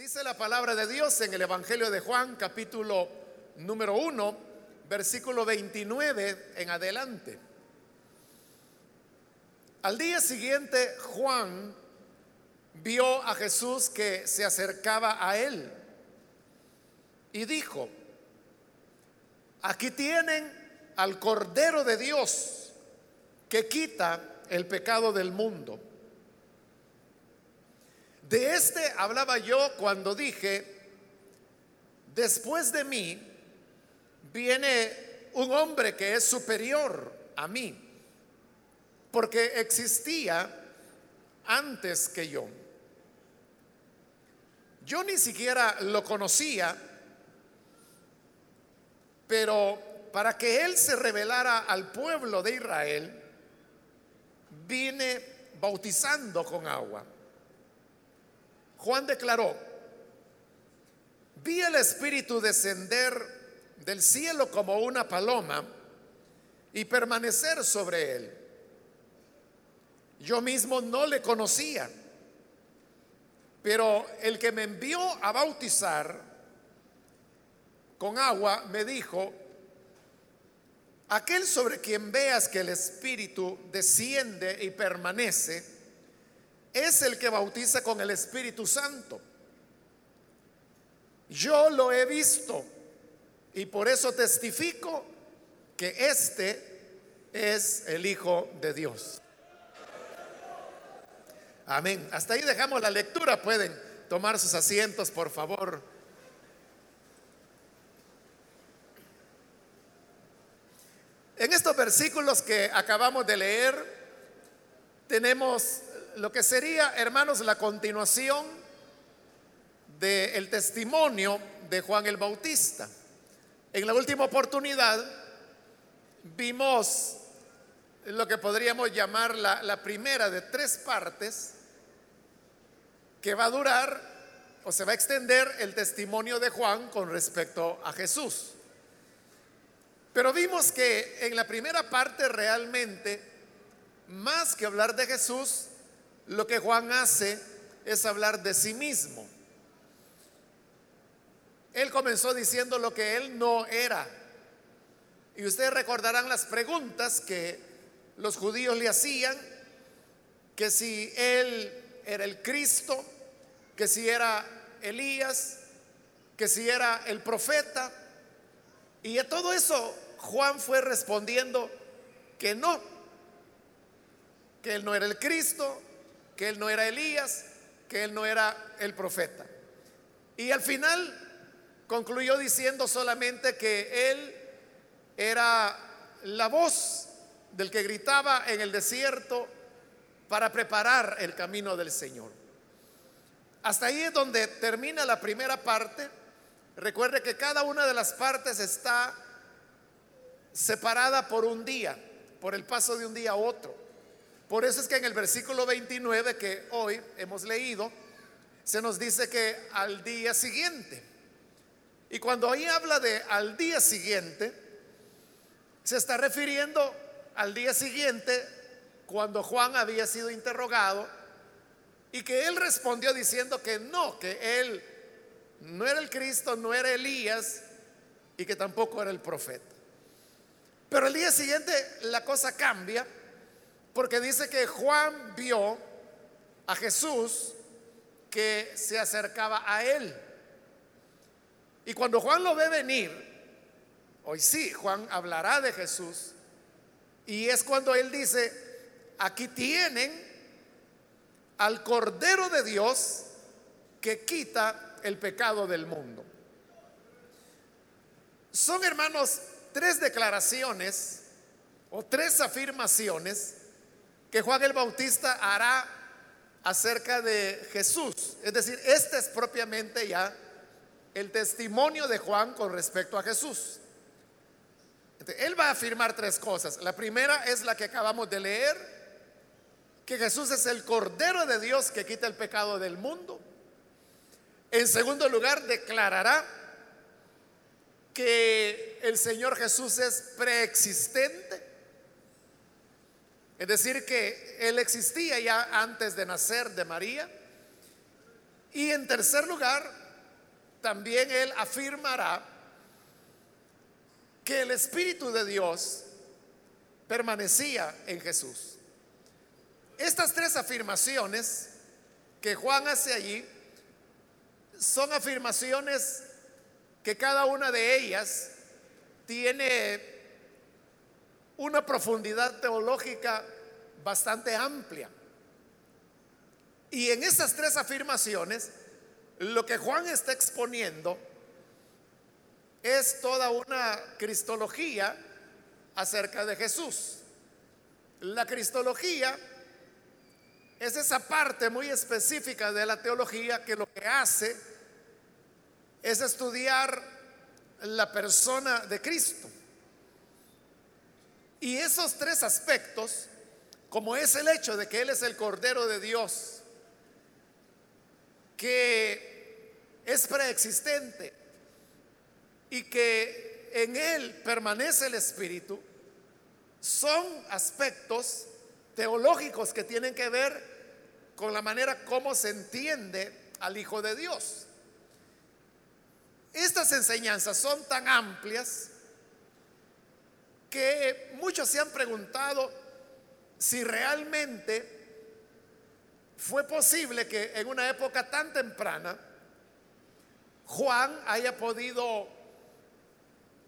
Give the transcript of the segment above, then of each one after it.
Dice la palabra de Dios en el Evangelio de Juan, capítulo número 1, versículo 29 en adelante. Al día siguiente, Juan vio a Jesús que se acercaba a él y dijo, aquí tienen al Cordero de Dios que quita el pecado del mundo. De este hablaba yo cuando dije, después de mí viene un hombre que es superior a mí, porque existía antes que yo. Yo ni siquiera lo conocía, pero para que él se revelara al pueblo de Israel, vine bautizando con agua. Juan declaró, vi el Espíritu descender del cielo como una paloma y permanecer sobre él. Yo mismo no le conocía, pero el que me envió a bautizar con agua me dijo, aquel sobre quien veas que el Espíritu desciende y permanece, es el que bautiza con el Espíritu Santo. Yo lo he visto y por eso testifico que este es el Hijo de Dios. Amén. Hasta ahí dejamos la lectura. Pueden tomar sus asientos, por favor. En estos versículos que acabamos de leer, tenemos lo que sería, hermanos, la continuación del testimonio de Juan el Bautista. En la última oportunidad vimos lo que podríamos llamar la, la primera de tres partes que va a durar o se va a extender el testimonio de Juan con respecto a Jesús. Pero vimos que en la primera parte realmente, más que hablar de Jesús, lo que Juan hace es hablar de sí mismo. Él comenzó diciendo lo que él no era. Y ustedes recordarán las preguntas que los judíos le hacían, que si él era el Cristo, que si era Elías, que si era el profeta. Y a todo eso Juan fue respondiendo que no, que él no era el Cristo, que él no era Elías, que él no era el profeta. Y al final concluyó diciendo solamente que él era la voz del que gritaba en el desierto para preparar el camino del Señor. Hasta ahí es donde termina la primera parte. Recuerde que cada una de las partes está separada por un día, por el paso de un día a otro. Por eso es que en el versículo 29 que hoy hemos leído, se nos dice que al día siguiente. Y cuando ahí habla de al día siguiente, se está refiriendo al día siguiente cuando Juan había sido interrogado y que él respondió diciendo que no, que él no era el Cristo, no era Elías y que tampoco era el profeta. Pero el día siguiente la cosa cambia porque dice que Juan vio a Jesús que se acercaba a él. Y cuando Juan lo ve venir, hoy sí, Juan hablará de Jesús. Y es cuando él dice, aquí tienen al Cordero de Dios que quita el pecado del mundo. Son hermanos tres declaraciones o tres afirmaciones que Juan el Bautista hará acerca de Jesús. Es decir, este es propiamente ya el testimonio de Juan con respecto a Jesús. él va a afirmar tres cosas. La primera es la que acabamos de leer, que Jesús es el Cordero de Dios que quita el pecado del mundo. En segundo lugar, declarará que el Señor Jesús es preexistente es decir, que Él existía ya antes de nacer de María. Y en tercer lugar, también él afirmará que el Espíritu de Dios permanecía en Jesús. Estas tres afirmaciones que Juan hace allí son afirmaciones que cada una de ellas tiene una profundidad teológica bastante amplia. Y en estas tres afirmaciones, lo que Juan está exponiendo es toda una cristología acerca de Jesús. La cristología es esa parte muy específica de la teología que lo que hace es estudiar la persona de Cristo. Y esos tres aspectos, como es el hecho de que Él es el Cordero de Dios, que es preexistente y que en Él permanece el Espíritu, son aspectos teológicos que tienen que ver con la manera como se entiende al Hijo de Dios. Estas enseñanzas son tan amplias que muchos se han preguntado si realmente fue posible que en una época tan temprana Juan haya podido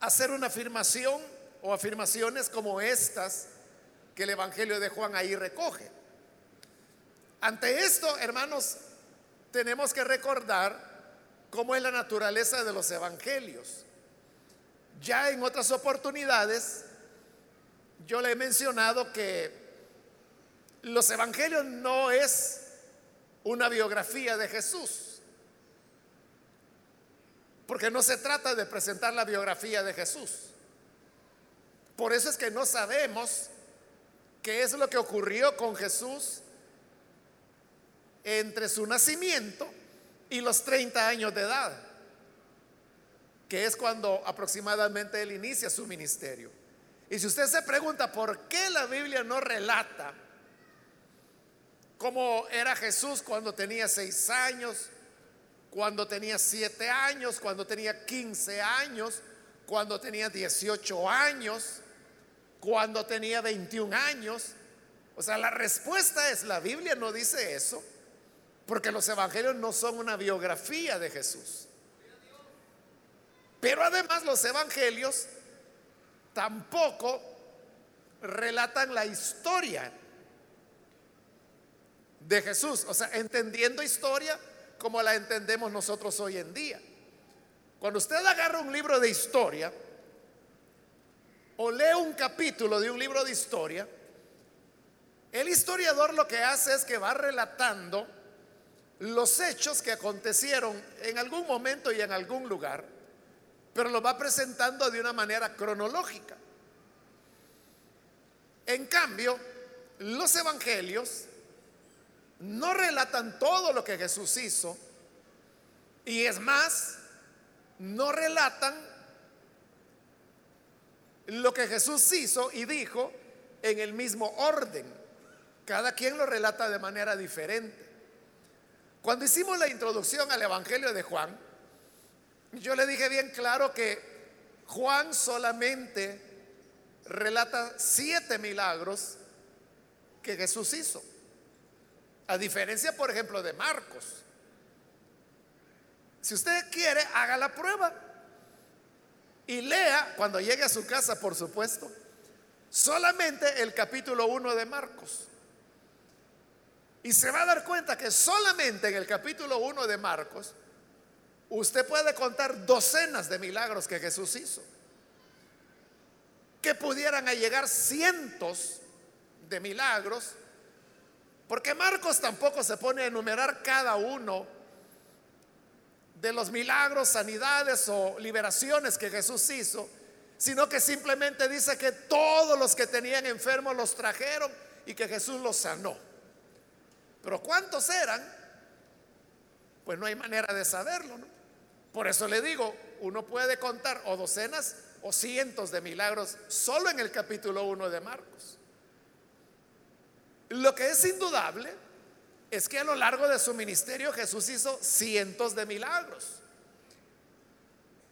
hacer una afirmación o afirmaciones como estas que el Evangelio de Juan ahí recoge. Ante esto, hermanos, tenemos que recordar cómo es la naturaleza de los evangelios. Ya en otras oportunidades, yo le he mencionado que los evangelios no es una biografía de Jesús, porque no se trata de presentar la biografía de Jesús. Por eso es que no sabemos qué es lo que ocurrió con Jesús entre su nacimiento y los 30 años de edad, que es cuando aproximadamente él inicia su ministerio. Y si usted se pregunta por qué la Biblia no relata cómo era Jesús cuando tenía 6 años, cuando tenía 7 años, cuando tenía 15 años, cuando tenía 18 años, cuando tenía 21 años. O sea, la respuesta es, la Biblia no dice eso. Porque los evangelios no son una biografía de Jesús. Pero además los evangelios tampoco relatan la historia de Jesús. O sea, entendiendo historia como la entendemos nosotros hoy en día. Cuando usted agarra un libro de historia o lee un capítulo de un libro de historia, el historiador lo que hace es que va relatando los hechos que acontecieron en algún momento y en algún lugar, pero lo va presentando de una manera cronológica. En cambio, los evangelios no relatan todo lo que Jesús hizo y es más, no relatan lo que Jesús hizo y dijo en el mismo orden. Cada quien lo relata de manera diferente. Cuando hicimos la introducción al Evangelio de Juan, yo le dije bien claro que Juan solamente relata siete milagros que Jesús hizo. A diferencia, por ejemplo, de Marcos. Si usted quiere, haga la prueba. Y lea, cuando llegue a su casa, por supuesto, solamente el capítulo 1 de Marcos. Y se va a dar cuenta que solamente en el capítulo 1 de Marcos, usted puede contar docenas de milagros que Jesús hizo. Que pudieran llegar cientos de milagros, porque Marcos tampoco se pone a enumerar cada uno de los milagros, sanidades o liberaciones que Jesús hizo, sino que simplemente dice que todos los que tenían enfermos los trajeron y que Jesús los sanó. Pero ¿cuántos eran? Pues no hay manera de saberlo. Por eso le digo, uno puede contar o docenas o cientos de milagros solo en el capítulo 1 de Marcos. Lo que es indudable es que a lo largo de su ministerio Jesús hizo cientos de milagros.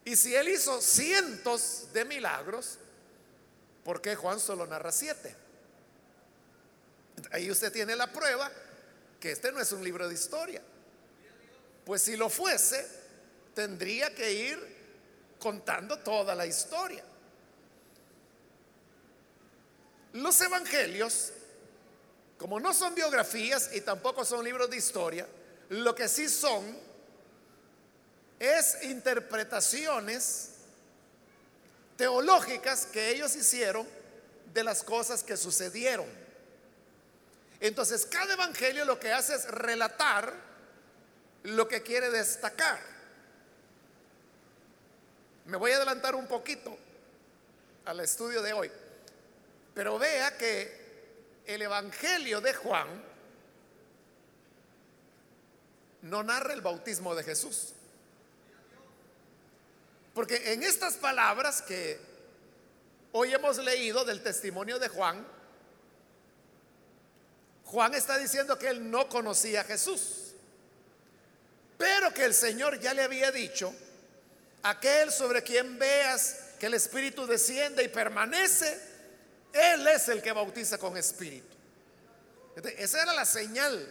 Y si él hizo cientos de milagros, ¿por qué Juan solo narra siete? Ahí usted tiene la prueba que este no es un libro de historia. Pues si lo fuese, tendría que ir contando toda la historia. Los evangelios, como no son biografías y tampoco son libros de historia, lo que sí son es interpretaciones teológicas que ellos hicieron de las cosas que sucedieron. Entonces, cada evangelio lo que hace es relatar lo que quiere destacar. Me voy a adelantar un poquito al estudio de hoy, pero vea que el evangelio de Juan no narra el bautismo de Jesús. Porque en estas palabras que hoy hemos leído del testimonio de Juan, Juan está diciendo que él no conocía a Jesús, pero que el Señor ya le había dicho, aquel sobre quien veas que el Espíritu desciende y permanece, Él es el que bautiza con Espíritu. esa era la señal,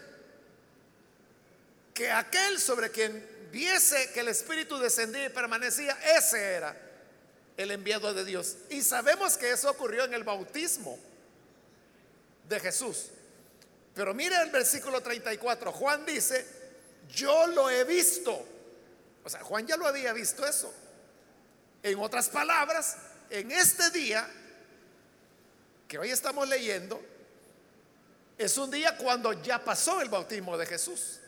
que aquel sobre quien viese que el Espíritu descendía y permanecía, ese era el enviado de Dios. Y sabemos que eso ocurrió en el bautismo de Jesús. Pero mire el versículo 34, Juan dice, yo lo he visto. O sea, Juan ya lo había visto eso. En otras palabras, en este día que hoy estamos leyendo, es un día cuando ya pasó el bautismo de Jesús.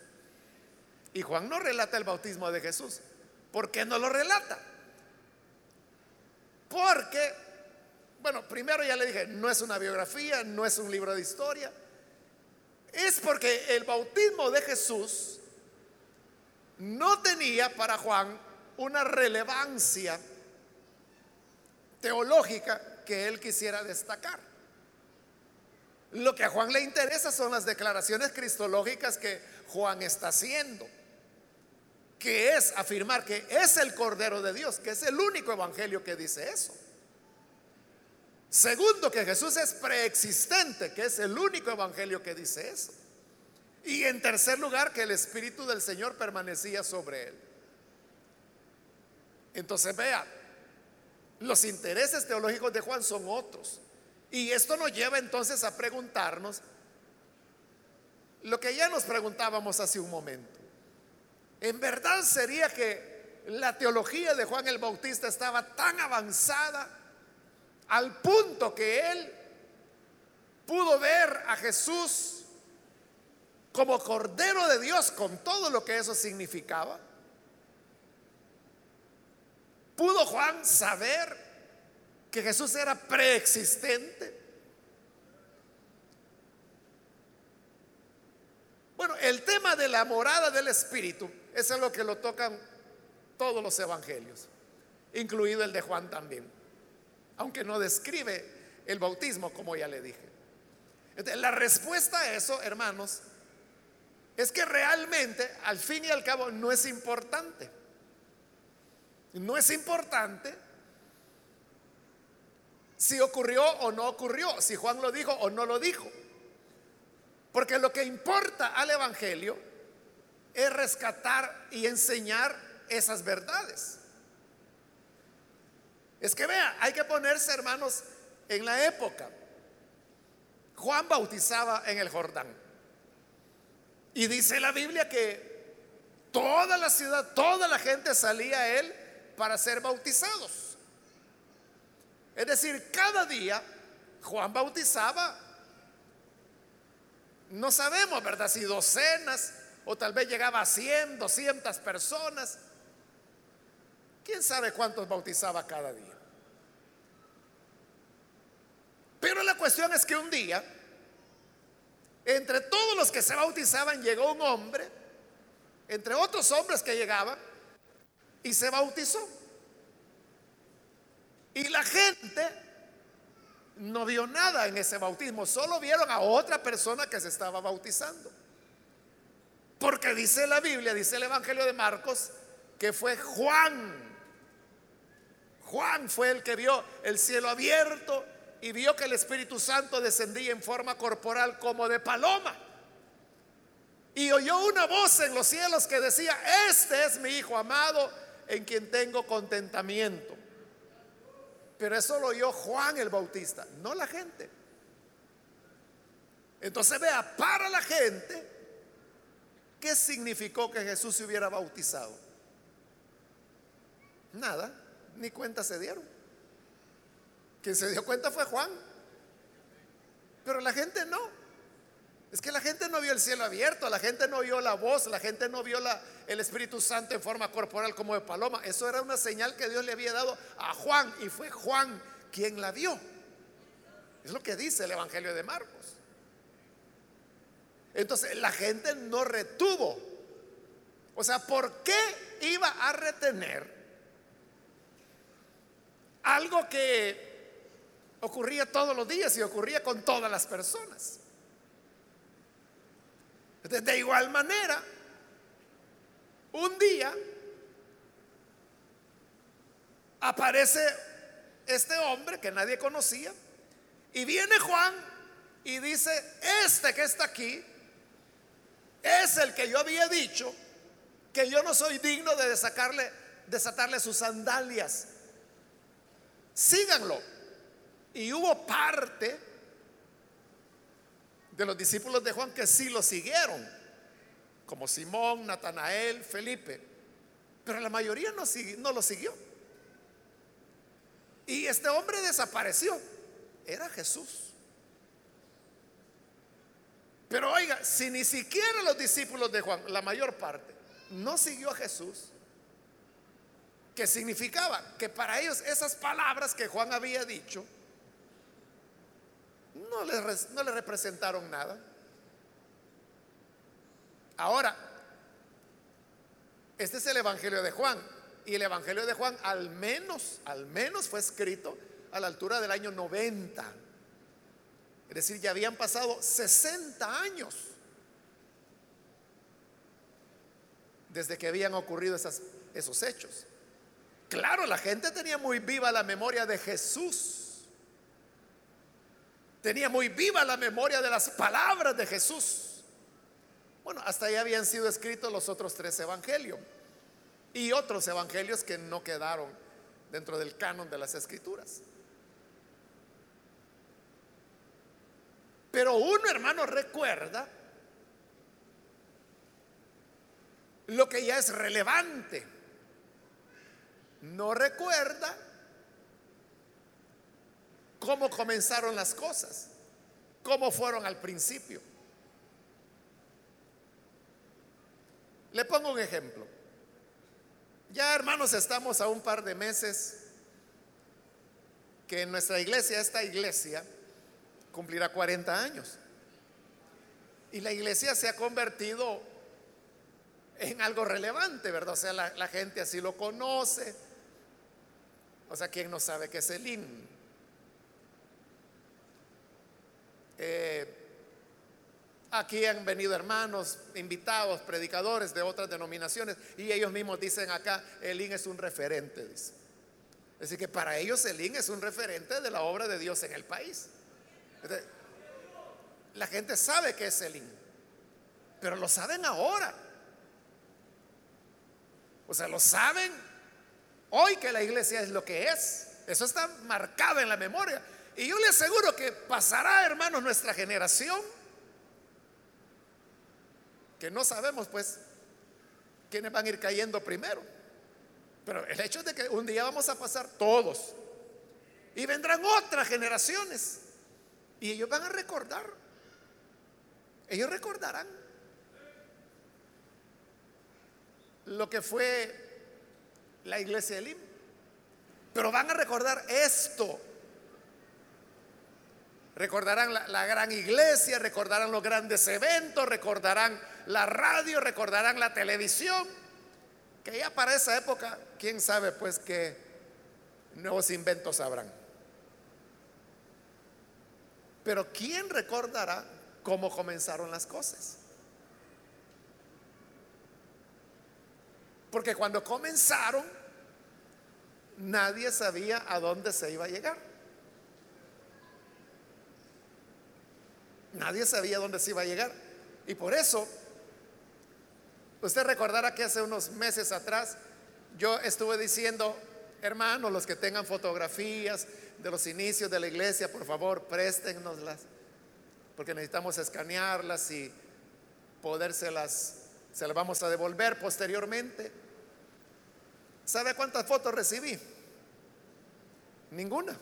Y Juan no relata el bautismo de Jesús. ¿Por qué no lo relata? Porque, bueno, primero ya le dije, no es una biografía, no es un libro de historia. Es porque el bautismo de Jesús no tenía para Juan una relevancia teológica que él quisiera destacar. Lo que a Juan le interesa son las declaraciones cristológicas que Juan está haciendo que es afirmar que es el Cordero de Dios, que es el único evangelio que dice eso. Segundo, que Jesús es preexistente, que es el único evangelio que dice eso. Y en tercer lugar, que el Espíritu del Señor permanecía sobre él. Entonces vea, los intereses teológicos de Juan son otros. Y esto nos lleva entonces a preguntarnos lo que ya nos preguntábamos hace un momento. En verdad sería que la teología de Juan el Bautista estaba tan avanzada al punto que él pudo ver a Jesús como Cordero de Dios con todo lo que eso significaba. ¿Pudo Juan saber que Jesús era preexistente? Bueno, el tema de la morada del Espíritu es lo que lo tocan todos los evangelios, incluido el de Juan también, aunque no describe el bautismo como ya le dije. la respuesta a eso, hermanos, es que realmente, al fin y al cabo, no es importante. No es importante si ocurrió o no ocurrió, si Juan lo dijo o no lo dijo. Porque lo que importa al Evangelio es rescatar y enseñar esas verdades. Es que vea, hay que ponerse, hermanos, en la época. Juan bautizaba en el Jordán. Y dice la Biblia que toda la ciudad, toda la gente salía a él para ser bautizados. Es decir, cada día Juan bautizaba, no sabemos, ¿verdad? Si docenas, o tal vez llegaba a 100, 200 personas. ¿Quién sabe cuántos bautizaba cada día? Pero la cuestión es que un día, entre todos los que se bautizaban, llegó un hombre, entre otros hombres que llegaban, y se bautizó. Y la gente no vio nada en ese bautismo, solo vieron a otra persona que se estaba bautizando. Porque dice la Biblia, dice el Evangelio de Marcos, que fue Juan. Juan fue el que vio el cielo abierto y vio que el Espíritu Santo descendía en forma corporal como de paloma. Y oyó una voz en los cielos que decía, este es mi Hijo amado en quien tengo contentamiento. Pero eso lo oyó Juan el Bautista, no la gente. Entonces vea, para la gente, ¿qué significó que Jesús se hubiera bautizado? Nada, ni cuenta se dieron. Quien se dio cuenta fue Juan. Pero la gente no. Es que la gente no vio el cielo abierto, la gente no vio la voz, la gente no vio el Espíritu Santo en forma corporal como de paloma. Eso era una señal que Dios le había dado a Juan y fue Juan quien la vio. Es lo que dice el Evangelio de Marcos. Entonces la gente no retuvo. O sea, ¿por qué iba a retener algo que ocurría todos los días y ocurría con todas las personas? De igual manera, un día aparece este hombre que nadie conocía y viene Juan y dice, este que está aquí es el que yo había dicho que yo no soy digno de desatarle, sus sandalias. Síganlo. Y hubo parte de los discípulos de Juan que sí lo siguieron, como Simón, Natanael, Felipe, pero la mayoría no, no lo siguió. Y este hombre desapareció, era Jesús. Pero oiga, si ni siquiera los discípulos de Juan, la mayor parte, no siguió a Jesús, ¿qué significaba? Que para ellos esas palabras que Juan había dicho, no le, representaron nada. Ahora, este es el Evangelio de Juan. Y el Evangelio de Juan al menos, al menos fue escrito a la altura del año 90. Es decir, ya habían pasado 60 años desde que habían ocurrido esos hechos. Claro, la gente tenía muy viva la memoria de Jesús tenía muy viva la memoria de las palabras de Jesús. Bueno, hasta ahí habían sido escritos los otros tres evangelios y otros evangelios que no quedaron dentro del canon de las escrituras. Pero uno, hermano, recuerda lo que ya es relevante. No recuerda cómo comenzaron las cosas, cómo fueron al principio. Le pongo un ejemplo. Ya hermanos, estamos a un par de meses que en nuestra iglesia, esta iglesia, cumplirá 40 años. Y la iglesia se ha convertido en algo relevante, ¿verdad? O sea, la, gente así lo conoce. O sea, ¿quién no sabe qué es el IN? Eh, aquí han venido hermanos, invitados, predicadores de otras denominaciones y ellos mismos dicen acá, el IN es un referente, dice. Es decir, que para ellos el IN es un referente de la obra de Dios en el país. la gente sabe que es el IN, pero lo saben ahora. O sea, lo saben hoy que la iglesia es lo que es. Eso está marcado en la memoria. Y yo le aseguro que pasará, hermanos, nuestra generación, que no sabemos pues quiénes van a ir cayendo primero. Pero el hecho es de que un día vamos a pasar todos. Y vendrán otras generaciones. Y ellos van a recordar. Ellos recordarán lo que fue la iglesia de Lim. Pero van a recordar esto Recordarán la, gran iglesia, recordarán los grandes eventos, recordarán la radio, recordarán la televisión, que ya para esa época, quién sabe pues qué nuevos inventos habrán. Pero ¿quién recordará cómo comenzaron las cosas? Porque cuando comenzaron, nadie sabía a dónde se iba a llegar. Nadie sabía dónde se iba a llegar. Y por eso, usted recordará que hace unos meses atrás yo estuve diciendo, hermanos, los que tengan fotografías de los inicios de la iglesia, por favor, préstennoslas, porque necesitamos escanearlas y podérselas, se las vamos a devolver posteriormente. ¿Sabe cuántas fotos recibí? Ninguna.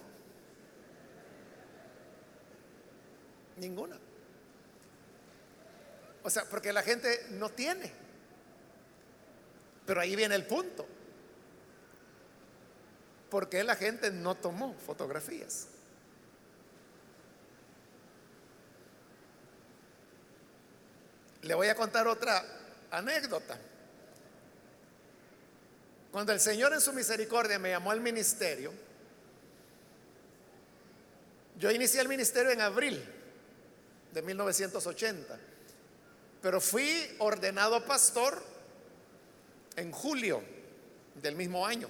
Ninguna. O sea, porque la gente no tiene. Pero ahí viene el punto. ¿Por qué la gente no tomó fotografías? Le voy a contar otra anécdota. Cuando el Señor en su misericordia me llamó al ministerio, yo inicié el ministerio en abril de 1980, pero fui ordenado pastor en julio del mismo año.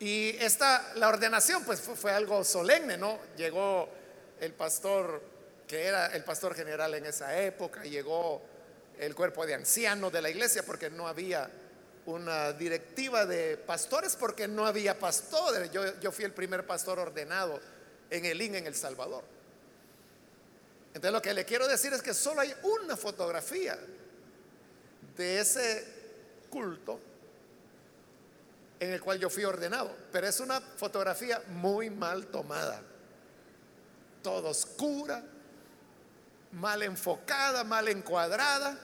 Y esta, la ordenación, pues fue, algo solemne, ¿no? Llegó el pastor, que era el pastor general en esa época, llegó el cuerpo de ancianos de la iglesia, porque no había una directiva de pastores, porque no había pastores. Yo, yo fui el primer pastor ordenado en el en El Salvador. Entonces lo que le quiero decir es que solo hay una fotografía de ese culto en el cual yo fui ordenado, pero es una fotografía muy mal tomada, todo oscura, mal enfocada, mal encuadrada.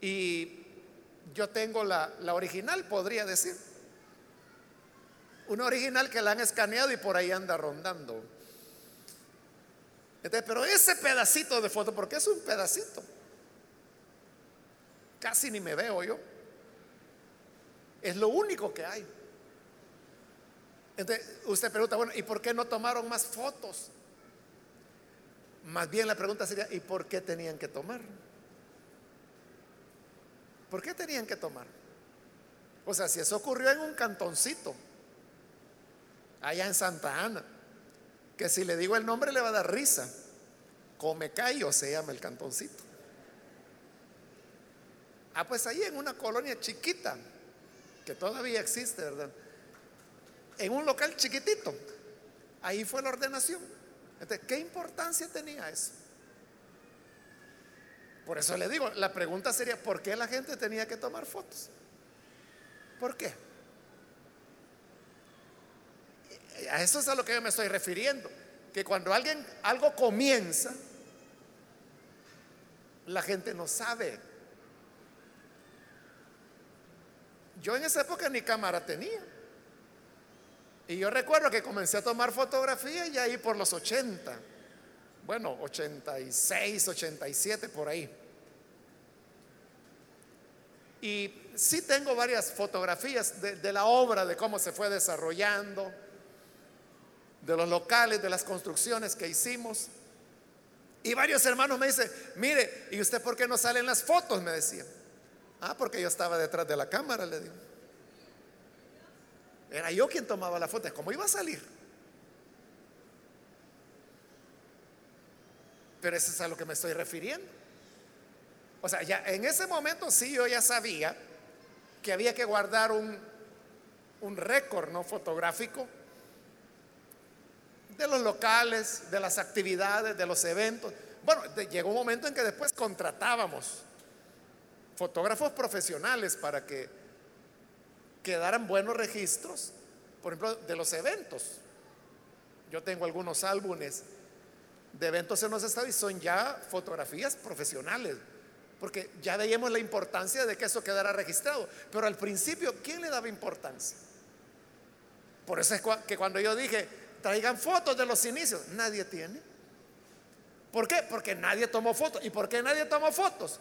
Y yo tengo la, la original, podría decir. Una original que la han escaneado y por ahí anda rondando. Pero ese pedacito de foto, porque es un pedacito, casi ni me veo yo. Es lo único que hay. Entonces, usted pregunta, bueno, ¿y por qué no tomaron más fotos? Más bien la pregunta sería, ¿y por qué tenían que tomar? ¿Por qué tenían que tomar? O sea, si eso ocurrió en un cantoncito, allá en Santa Ana, que si le digo el nombre le va a dar risa, Come Cayo se llama el cantoncito. Ah, pues ahí en una colonia chiquita, que todavía existe, ¿verdad? En un local chiquitito. Ahí fue la ordenación. Entonces, ¿qué importancia tenía eso? Por eso le digo, la pregunta sería, ¿por qué la gente tenía que tomar fotos? ¿Por qué? A eso es a lo que yo me estoy refiriendo. Que cuando alguien, algo comienza, la gente no sabe Yo en esa época ni cámara tenía. Y yo recuerdo que comencé a tomar fotografía y ahí por los 80, bueno, 86, 87, por ahí. Y sí tengo varias fotografías de, de, la obra, de cómo se fue desarrollando, de los locales, de las construcciones que hicimos. Y varios hermanos me dicen, mire, ¿y usted por qué no salen las fotos? Me decían. Ah, porque yo estaba detrás de la cámara, le digo. Era yo quien tomaba la foto. ¿Cómo iba a salir? Pero eso es a lo que me estoy refiriendo. O sea, ya en ese momento sí yo ya sabía que había que guardar un, un récord no fotográfico de los locales, de las actividades, de los eventos. Bueno, llegó un momento en que después contratábamos fotógrafos profesionales para que quedaran buenos registros, por ejemplo, de los eventos. Yo tengo algunos álbumes de eventos en los estados y son ya fotografías profesionales, porque ya veíamos la importancia de que eso quedara registrado. Pero al principio, ¿quién le daba importancia? Por eso es que cuando yo dije, traigan fotos de los inicios, nadie tiene. ¿Por qué? Porque nadie tomó fotos. ¿Y por qué nadie tomó fotos?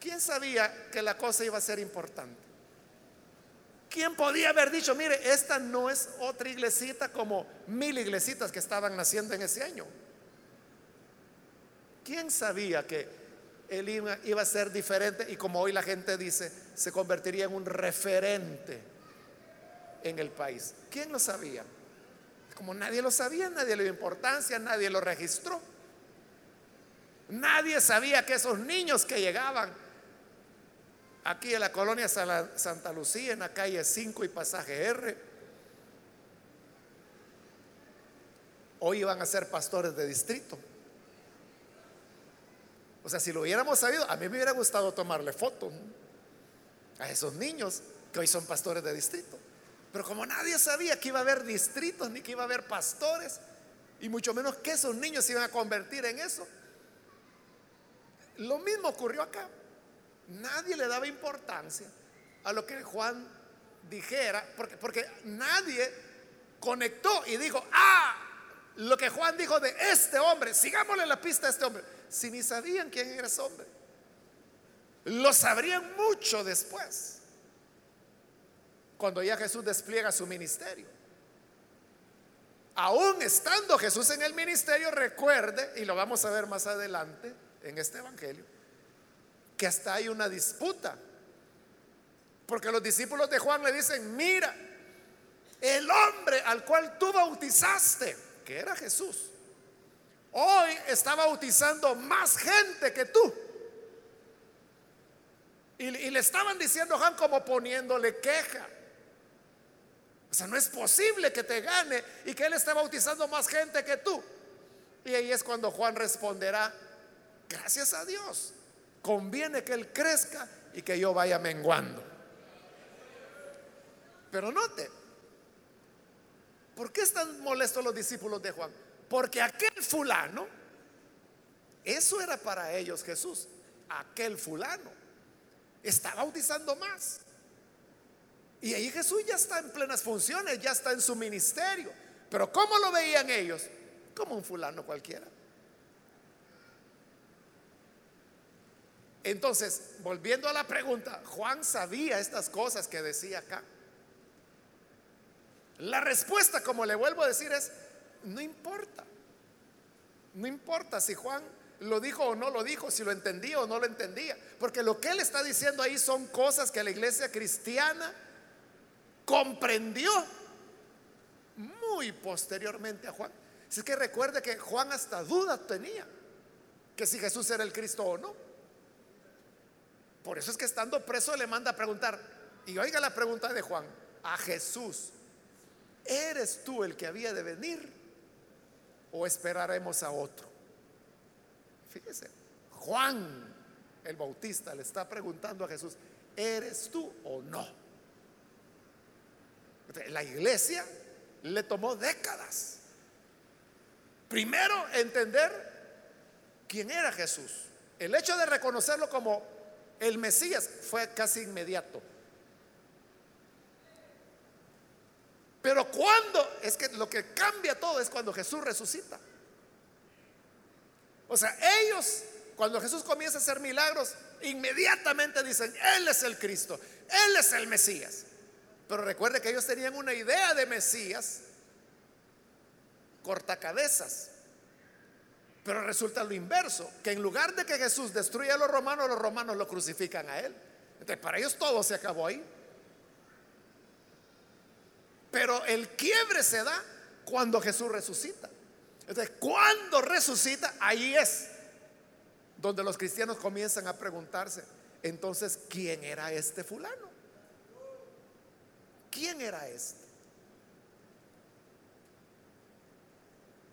¿Quién sabía que la cosa iba a ser importante? ¿Quién podía haber dicho, mire, esta no es otra iglesita como mil iglesitas que estaban naciendo en ese año? ¿Quién sabía que él iba, iba, a ser diferente y como hoy la gente dice, se convertiría en un referente en el país? ¿Quién lo sabía? Como nadie lo sabía, nadie le dio importancia, nadie lo registró. Nadie sabía que esos niños que llegaban aquí en la colonia Santa Lucía, en la calle 5 y pasaje R, hoy iban a ser pastores de distrito. O sea, si lo hubiéramos sabido, a mí me hubiera gustado tomarle fotos a esos niños que hoy son pastores de distrito. Pero como nadie sabía que iba a haber distritos ni que iba a haber pastores, y mucho menos que esos niños se iban a convertir en eso, lo mismo ocurrió acá. Nadie le daba importancia a lo que Juan dijera, porque, porque nadie conectó y dijo, ah, lo que Juan dijo de este hombre, sigámosle la pista a este hombre, si ni sabían quién era ese hombre. Lo sabrían mucho después, cuando ya Jesús despliega su ministerio. Aún estando Jesús en el ministerio, recuerde, y lo vamos a ver más adelante, en este Evangelio que hasta hay una disputa. Porque los discípulos de Juan le dicen, mira, el hombre al cual tú bautizaste, que era Jesús, hoy está bautizando más gente que tú. Y, le estaban diciendo Juan como poniéndole queja. O sea, no es posible que te gane y que él esté bautizando más gente que tú. Y ahí es cuando Juan responderá, Gracias a Dios. Conviene que Él crezca y que yo vaya menguando. Pero note, ¿por qué están molestos los discípulos de Juan? Porque aquel fulano, eso era para ellos Jesús, aquel fulano, está bautizando más. Y ahí Jesús ya está en plenas funciones, ya está en su ministerio. Pero ¿cómo lo veían ellos? Como un fulano cualquiera. Entonces, volviendo a la pregunta, Juan sabía estas cosas que decía acá. La respuesta, como le vuelvo a decir, es, no importa. No importa si Juan lo dijo o no lo dijo, si lo entendía o no lo entendía. Porque lo que él está diciendo ahí son cosas que la iglesia cristiana comprendió muy posteriormente a Juan. Es que recuerde que Juan hasta dudas tenía que si Jesús era el Cristo o no. Por eso es que estando preso le manda a preguntar, y oiga la pregunta de Juan, a Jesús, ¿eres tú el que había de venir o esperaremos a otro? Fíjese, Juan el Bautista le está preguntando a Jesús, ¿eres tú o no? La iglesia le tomó décadas. Primero entender quién era Jesús. El hecho de reconocerlo como el Mesías fue casi inmediato. Pero cuando, es que lo que cambia todo es cuando Jesús resucita. O sea, ellos, cuando Jesús comienza a hacer milagros, inmediatamente dicen, Él es el Cristo, Él es el Mesías. Pero recuerde que ellos tenían una idea de Mesías cortacabezas. Pero resulta lo inverso, que en lugar de que Jesús destruya a los romanos, los romanos lo crucifican a él. Entonces, para ellos todo se acabó ahí. Pero el quiebre se da cuando Jesús resucita. Entonces, cuando resucita, ahí es donde los cristianos comienzan a preguntarse, entonces, ¿quién era este fulano? ¿Quién era este?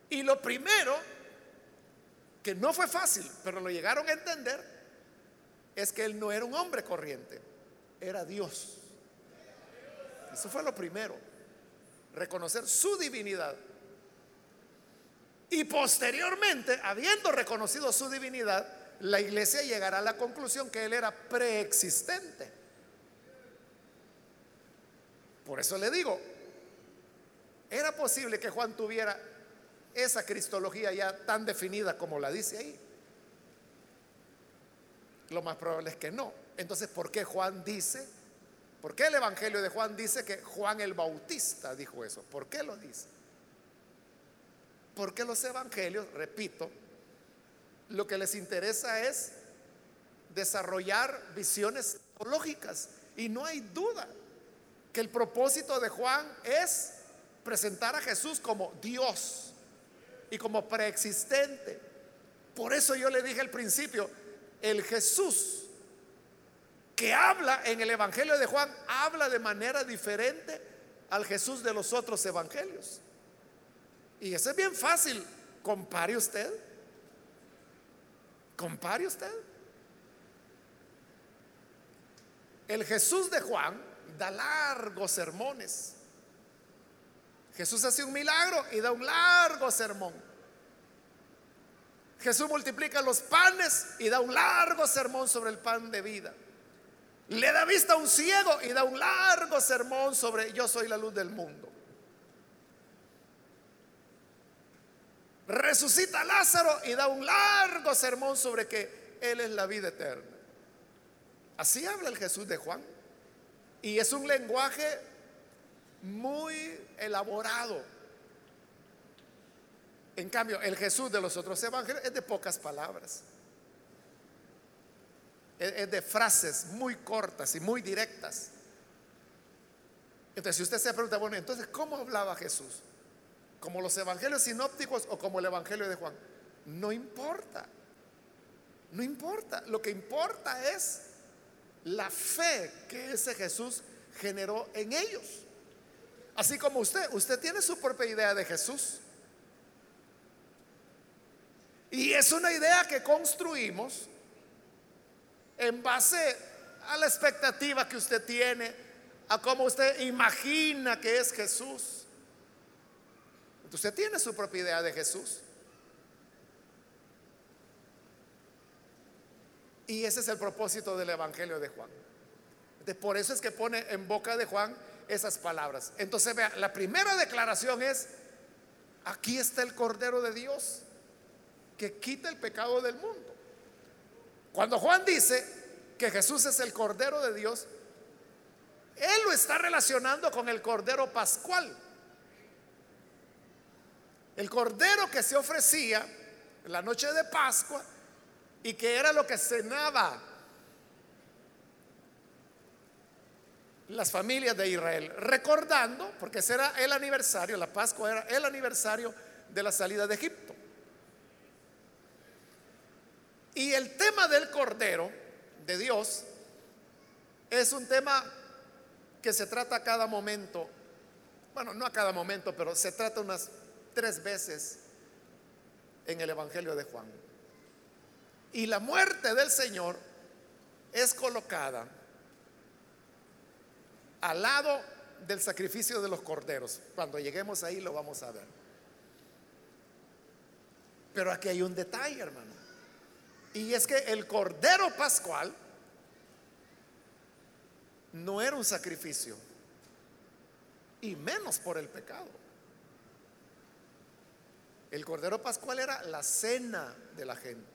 Y lo primero que no fue fácil, pero lo llegaron a entender, es que él no era un hombre corriente, era Dios. Eso fue lo primero, reconocer su divinidad. Y posteriormente, habiendo reconocido su divinidad, la iglesia llegará a la conclusión que él era preexistente. Por eso le digo, era posible que Juan tuviera esa cristología ya tan definida como la dice ahí? Lo más probable es que no. Entonces, ¿por qué Juan dice? ¿Por qué el Evangelio de Juan dice que Juan el Bautista dijo eso? ¿Por qué lo dice? Porque los evangelios, repito, lo que les interesa es desarrollar visiones teológicas. Y no hay duda que el propósito de Juan es presentar a Jesús como Dios y como preexistente. Por eso yo le dije al principio, el Jesús que habla en el Evangelio de Juan habla de manera diferente al Jesús de los otros evangelios. Y eso es bien fácil. Compare usted. Compare usted. El Jesús de Juan da largos sermones. Jesús hace un milagro y da un largo sermón. Jesús multiplica los panes y da un largo sermón sobre el pan de vida. Le da vista a un ciego y da un largo sermón sobre yo soy la luz del mundo. Resucita a Lázaro y da un largo sermón sobre que Él es la vida eterna. Así habla el Jesús de Juan. Y es un lenguaje muy elaborado. En cambio, el Jesús de los otros evangelios es de pocas palabras. Es de frases muy cortas y muy directas. Entonces, si usted se pregunta, bueno, entonces, ¿cómo hablaba Jesús? ¿Como los evangelios sinópticos o como el evangelio de Juan? No importa. No importa. Lo que importa es la fe que ese Jesús generó en ellos. Así como usted, usted tiene su propia idea de Jesús. Y es una idea que construimos en base a la expectativa que usted tiene, a cómo usted imagina que es Jesús. Usted tiene su propia idea de Jesús. Y ese es el propósito del Evangelio de Juan. por eso es que pone en boca de Juan esas palabras. Entonces, vea, la primera declaración es, aquí está el Cordero de Dios que quita el pecado del mundo. Cuando Juan dice que Jesús es el Cordero de Dios, él lo está relacionando con el Cordero Pascual. El Cordero que se ofrecía la noche de Pascua y que era lo que cenaba las familias de Israel, recordando, porque ese era el aniversario, la Pascua era el aniversario de la salida de Egipto. Y el tema del Cordero de Dios es un tema que se trata a cada momento, bueno, no a cada momento, pero se trata unas tres veces en el Evangelio de Juan. Y la muerte del Señor es colocada al lado del sacrificio de los corderos. Cuando lleguemos ahí lo vamos a ver. Pero aquí hay un detalle, hermano. Y es que el cordero pascual no era un sacrificio, y menos por el pecado. El cordero pascual era la cena de la gente.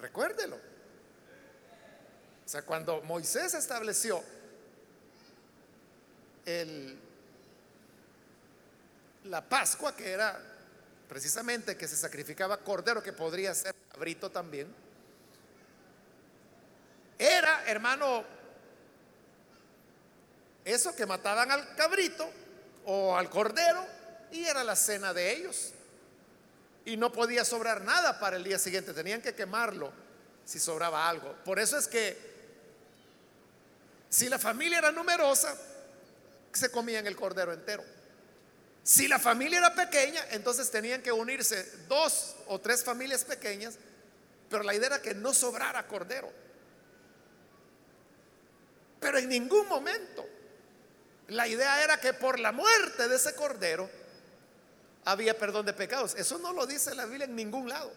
Recuérdelo. O sea, cuando Moisés estableció el, la Pascua, que era precisamente que se sacrificaba cordero, que podría ser cabrito también, era, hermano, eso que mataban al cabrito o al cordero y era la cena de ellos y no podía sobrar nada para el día siguiente, tenían que quemarlo si sobraba algo. Por eso es que si la familia era numerosa, se comían el cordero entero. Si la familia era pequeña, entonces tenían que unirse dos o tres familias pequeñas, pero la idea era que no sobrara cordero. Pero en ningún momento la idea era que por la muerte de ese cordero había perdón de pecados. Eso no lo dice la Biblia en ningún lado.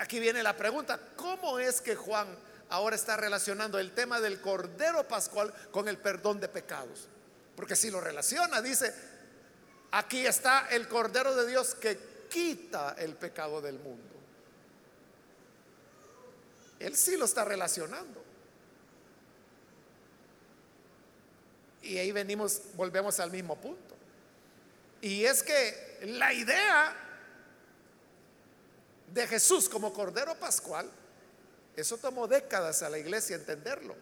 Aquí viene la pregunta, ¿cómo es que Juan ahora está relacionando el tema del Cordero Pascual con el perdón de pecados? Porque si lo relaciona, dice, aquí está el Cordero de Dios que quita el pecado del mundo. Él sí lo está relacionando. Y ahí venimos, volvemos al mismo punto. Y es que la idea de Jesús como Cordero Pascual, eso tomó décadas a la iglesia entenderlo.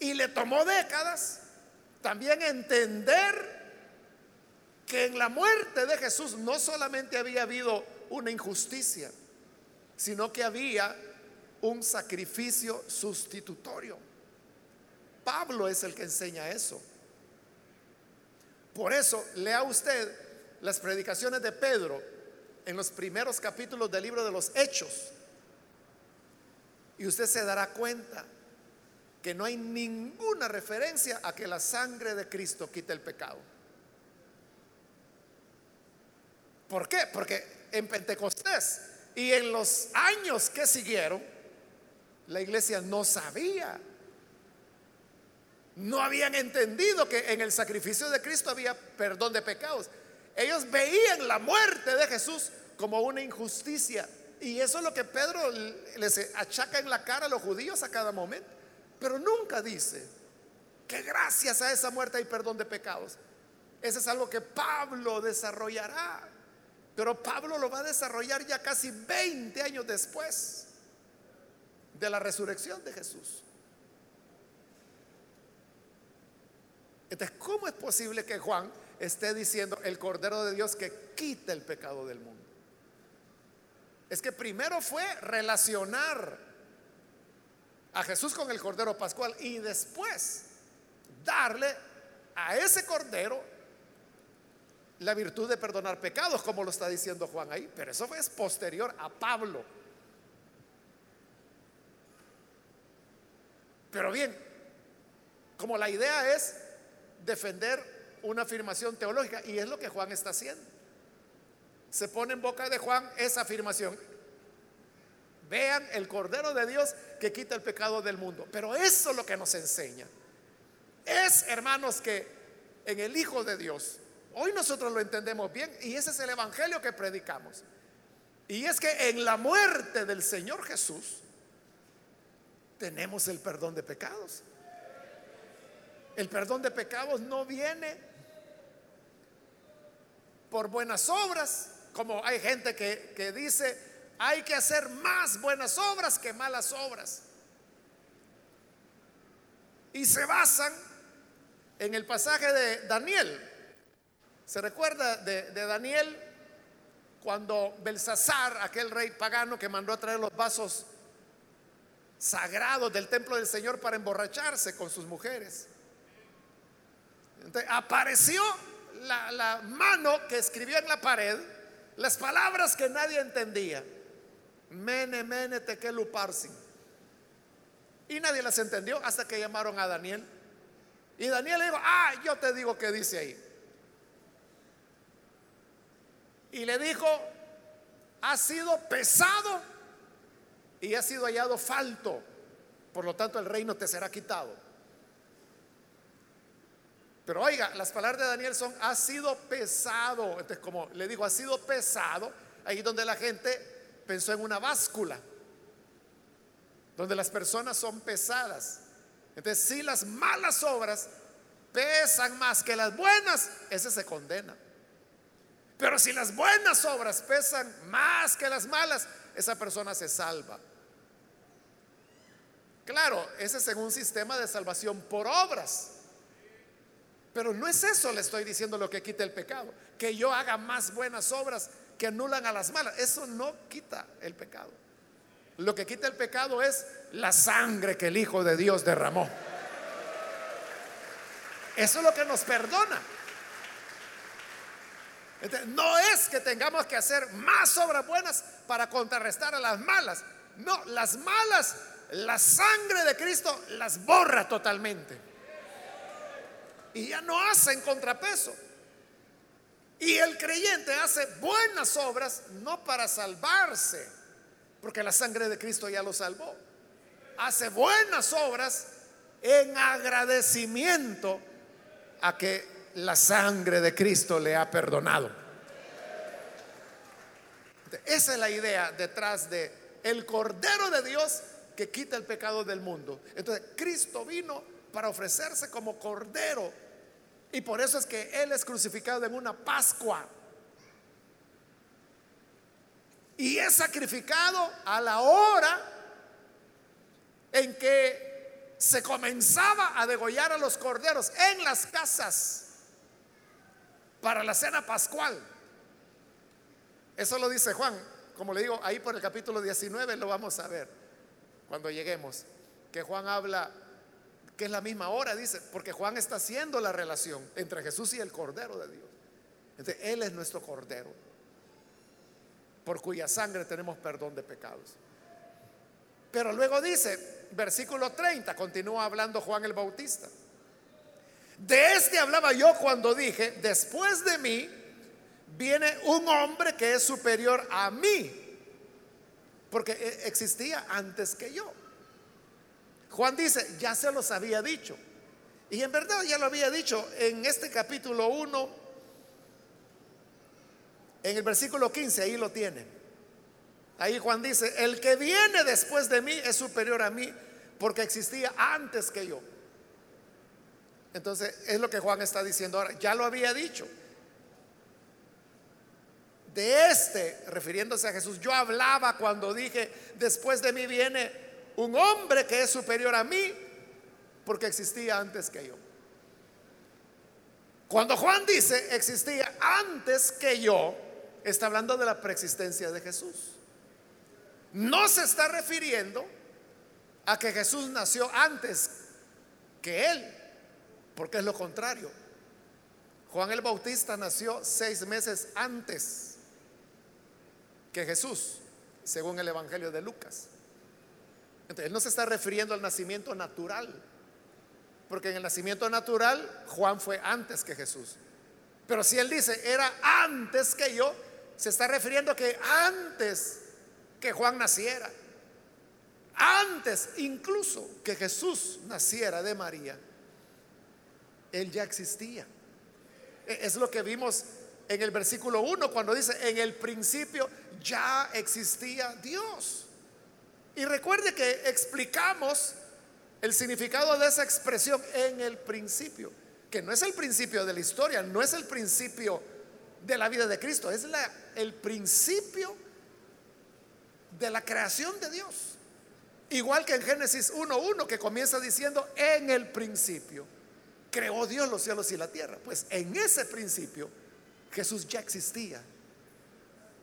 Y le tomó décadas también entender que en la muerte de Jesús no solamente había habido una injusticia, sino que había un sacrificio sustitutorio. Pablo es el que enseña eso. Por eso, lea usted las predicaciones de Pedro en los primeros capítulos del libro de los Hechos. Y usted se dará cuenta que no hay ninguna referencia a que la sangre de Cristo quite el pecado. ¿Por qué? Porque en Pentecostés y en los años que siguieron, la iglesia no sabía. No habían entendido que en el sacrificio de Cristo había perdón de pecados. Ellos veían la muerte de Jesús como una injusticia. Y eso es lo que Pedro les achaca en la cara a los judíos a cada momento. Pero nunca dice que gracias a esa muerte hay perdón de pecados. Eso es algo que Pablo desarrollará. Pero Pablo lo va a desarrollar ya casi 20 años después de la resurrección de Jesús. Entonces, ¿cómo es posible que Juan esté diciendo el Cordero de Dios que quita el pecado del mundo? Es que primero fue relacionar a Jesús con el Cordero Pascual y después darle a ese Cordero la virtud de perdonar pecados, como lo está diciendo Juan ahí, pero eso es posterior a Pablo. Pero bien, como la idea es defender una afirmación teológica, y es lo que Juan está haciendo. Se pone en boca de Juan esa afirmación. Vean el Cordero de Dios que quita el pecado del mundo. Pero eso es lo que nos enseña. Es, hermanos, que en el Hijo de Dios Hoy nosotros lo entendemos bien y ese es el Evangelio que predicamos. Y es que en la muerte del Señor Jesús tenemos el perdón de pecados. El perdón de pecados no viene por buenas obras, como hay gente que, que dice, hay que hacer más buenas obras que malas obras. Y se basan en el pasaje de Daniel, ¿Se recuerda de, Daniel cuando Belsasar, aquel rey pagano que mandó a traer los vasos sagrados del templo del Señor para emborracharse con sus mujeres? Apareció la, mano que escribió en la pared las palabras que nadie entendía. Mene, mene, tekeluparsin. Y nadie las entendió hasta que llamaron a Daniel. Y Daniel le dijo, ah, yo te digo qué dice ahí. y le dijo, ha sido pesado y ha sido hallado falto, por lo tanto el reino te será quitado. Pero oiga, las palabras de Daniel son, ha sido pesado. Entonces, como le digo, ha sido pesado, ahí donde la gente pensó en una báscula, donde las personas son pesadas. Entonces, si las malas obras pesan más que las buenas, ese se condena. Pero si las buenas obras pesan más que las malas, esa persona se salva. Claro, ese es en un sistema de salvación por obras. Pero no es eso, le estoy diciendo lo que quita el pecado. Que yo haga más buenas obras que anulan a las malas. Eso no quita el pecado. Lo que quita el pecado es la sangre que el Hijo de Dios derramó. Eso es lo que nos perdona no es que tengamos que hacer más obras buenas para contrarrestar a las malas. No, las malas, la sangre de Cristo las borra totalmente. Y ya no hacen contrapeso. Y el creyente hace buenas obras no para salvarse, porque la sangre de Cristo ya lo salvó. Hace buenas obras en agradecimiento a que la sangre de Cristo le ha perdonado. Esa es la idea detrás de el Cordero de Dios que quita el pecado del mundo. Entonces, Cristo vino para ofrecerse como Cordero Y por eso es que Él es crucificado en una Pascua. Y es sacrificado a la hora en que se comenzaba a degollar a los corderos en las casas para la cena pascual. Eso lo dice Juan. Como le digo, ahí por el capítulo 19 lo vamos a ver cuando lleguemos. Que Juan habla que es la misma hora, dice, porque Juan está haciendo la relación entre Jesús y el Cordero de Dios. Entonces, Él es nuestro Cordero, por cuya sangre tenemos perdón de pecados. Pero luego dice, versículo 30, continúa hablando Juan el Bautista. De este hablaba yo cuando dije, después de mí viene un hombre que es superior a mí, porque e, existía antes que yo. Juan dice, ya se los había dicho. Y en verdad ya lo había dicho en este capítulo 1, en el versículo 15, ahí lo tiene. Ahí Juan dice, el que viene después de mí es superior a mí porque existía antes que yo. Entonces es lo que Juan está diciendo ahora. Ya lo había dicho. De este, refiriéndose a Jesús, yo hablaba cuando dije, después de mí viene un hombre que es superior a mí porque existía antes que yo. Cuando Juan dice existía antes que yo, está hablando de la preexistencia de Jesús. No se está refiriendo a que Jesús nació antes que él, porque es lo contrario. Juan el Bautista nació seis meses antes que Jesús, según el Evangelio de Lucas. Entonces, él no se está refiriendo al nacimiento natural, porque en el nacimiento natural Juan fue antes que Jesús. Pero si él dice, era antes que yo, se está refiriendo que antes que Juan naciera, antes incluso que Jesús naciera de María, él ya existía. E, es lo que vimos en el versículo 1 cuando dice, en el principio ya existía Dios. Y recuerde que explicamos el significado de esa expresión en el principio, que no es el principio de la historia, no es el principio de la vida de Cristo, es el principio de la creación de Dios. Igual que en Génesis 1.1 que comienza diciendo, en el principio creó Dios los cielos y la tierra. Pues en ese principio Jesús ya existía.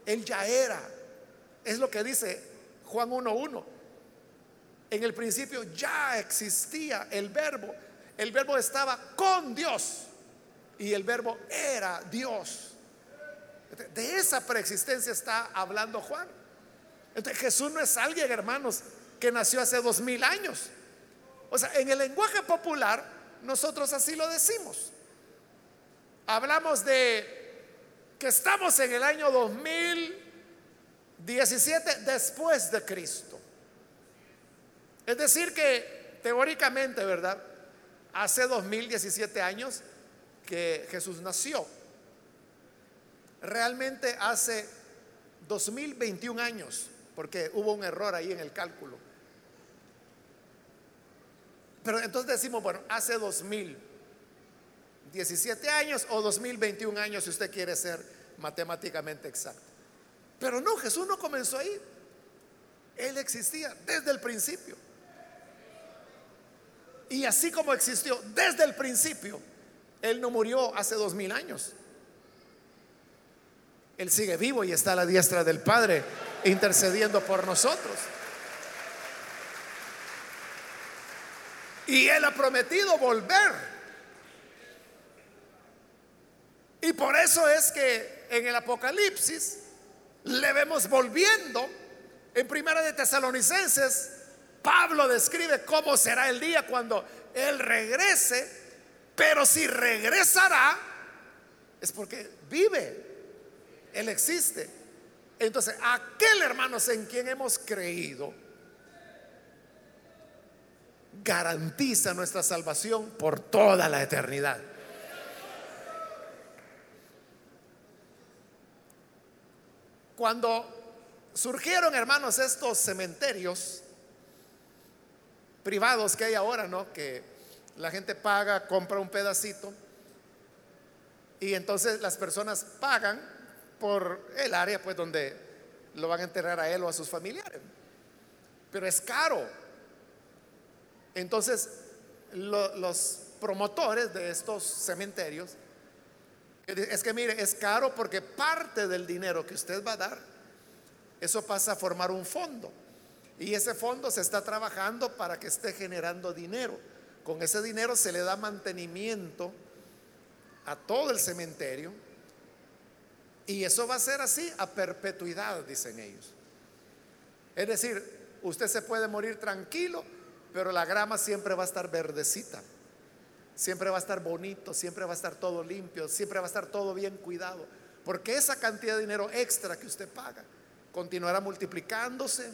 Él ya era. Es lo que dice Juan 1.1. En el principio ya existía el verbo. El verbo estaba con Dios y el verbo era Dios. De esa preexistencia está hablando Juan. Entonces Jesús no es alguien, hermanos, que nació hace dos mil años. O sea, en el lenguaje popular nosotros así lo decimos. Hablamos de que estamos en el año 2000 17 después de Cristo. Es decir, que teóricamente, ¿verdad? Hace 2017 años que Jesús nació. Realmente hace 2021 años, porque hubo un error ahí en el cálculo. Pero entonces decimos, bueno, hace 2017 años o 2021 años, si usted quiere ser matemáticamente exacto. Pero no, Jesús no comenzó ahí. Él existía desde el principio. Y así como existió desde el principio, Él no murió hace dos mil años. Él sigue vivo y está a la diestra del Padre intercediendo por nosotros. Y Él ha prometido volver. Y por eso es que en el Apocalipsis le vemos volviendo. En Primera de Tesalonicenses, Pablo describe cómo será el día cuando Él regrese, pero si regresará, es porque vive, Él existe. Entonces, aquel hermanos en quien hemos creído, garantiza nuestra salvación por toda la eternidad. Cuando surgieron, hermanos, estos cementerios privados que hay ahora, ¿no? Que la gente paga, compra un pedacito Y entonces las personas pagan por el área pues donde lo van a enterrar a él o a sus familiares. Pero es caro. Entonces los promotores de estos cementerios es que mire, es caro porque parte del dinero que usted va a dar, eso pasa a formar un fondo. Y ese fondo se está trabajando para que esté generando dinero. Con ese dinero se le da mantenimiento a todo el cementerio. Y eso va a ser así a perpetuidad, dicen ellos. Es decir, usted se puede morir tranquilo, pero la grama siempre va a estar verdecita. Siempre va a estar bonito, siempre va a estar todo limpio, siempre va a estar todo bien cuidado. Porque esa cantidad de dinero extra que usted paga continuará multiplicándose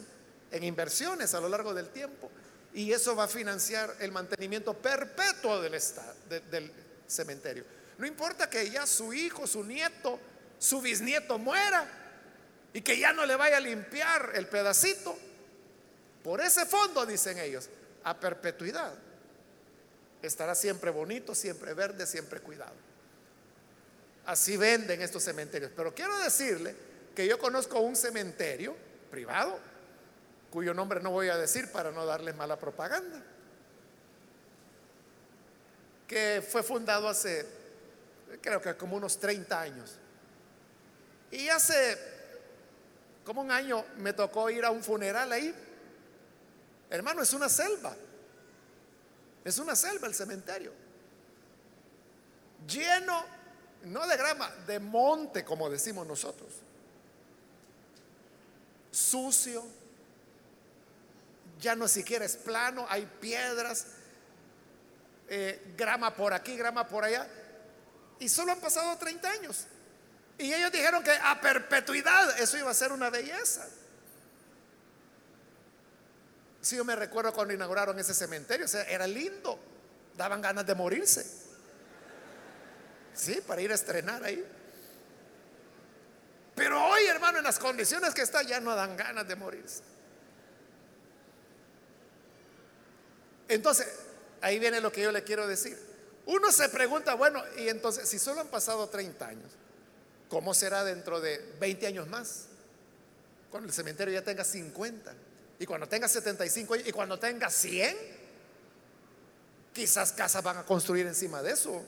en inversiones a lo largo del tiempo y eso va a financiar el mantenimiento perpetuo del, del cementerio. No importa que ya su hijo, su nieto, su bisnieto muera y que ya no le vaya a limpiar el pedacito. Por ese fondo, dicen ellos, a perpetuidad. Estará siempre bonito, siempre verde, siempre cuidado. Así venden estos cementerios. Pero quiero decirle que yo conozco un cementerio privado, cuyo nombre no voy a decir para no darle mala propaganda, que fue fundado hace, creo que como unos 30 años. Y hace como un año me tocó ir a un funeral ahí. Hermano, es una selva. Es una selva el cementerio. Lleno, no de grama, de monte, como decimos nosotros. Sucio. Ya no siquiera es plano, hay piedras, eh, grama por aquí, grama por allá. Y solo han pasado 30 años. Y ellos dijeron que a perpetuidad eso iba a ser una belleza. Si yo me recuerdo cuando inauguraron ese cementerio, o sea, era lindo, daban ganas de morirse. Sí, para ir a estrenar ahí. Pero hoy, hermano, en las condiciones que está, ya no dan ganas de morirse. Entonces, ahí viene lo que yo le quiero decir. Uno se pregunta, bueno, y entonces, si solo han pasado 30 años, ¿cómo será dentro de 20 años más? Cuando el cementerio ya tenga 50. Y cuando tenga 75 años y cuando tenga 100, quizás casas van a construir encima de eso.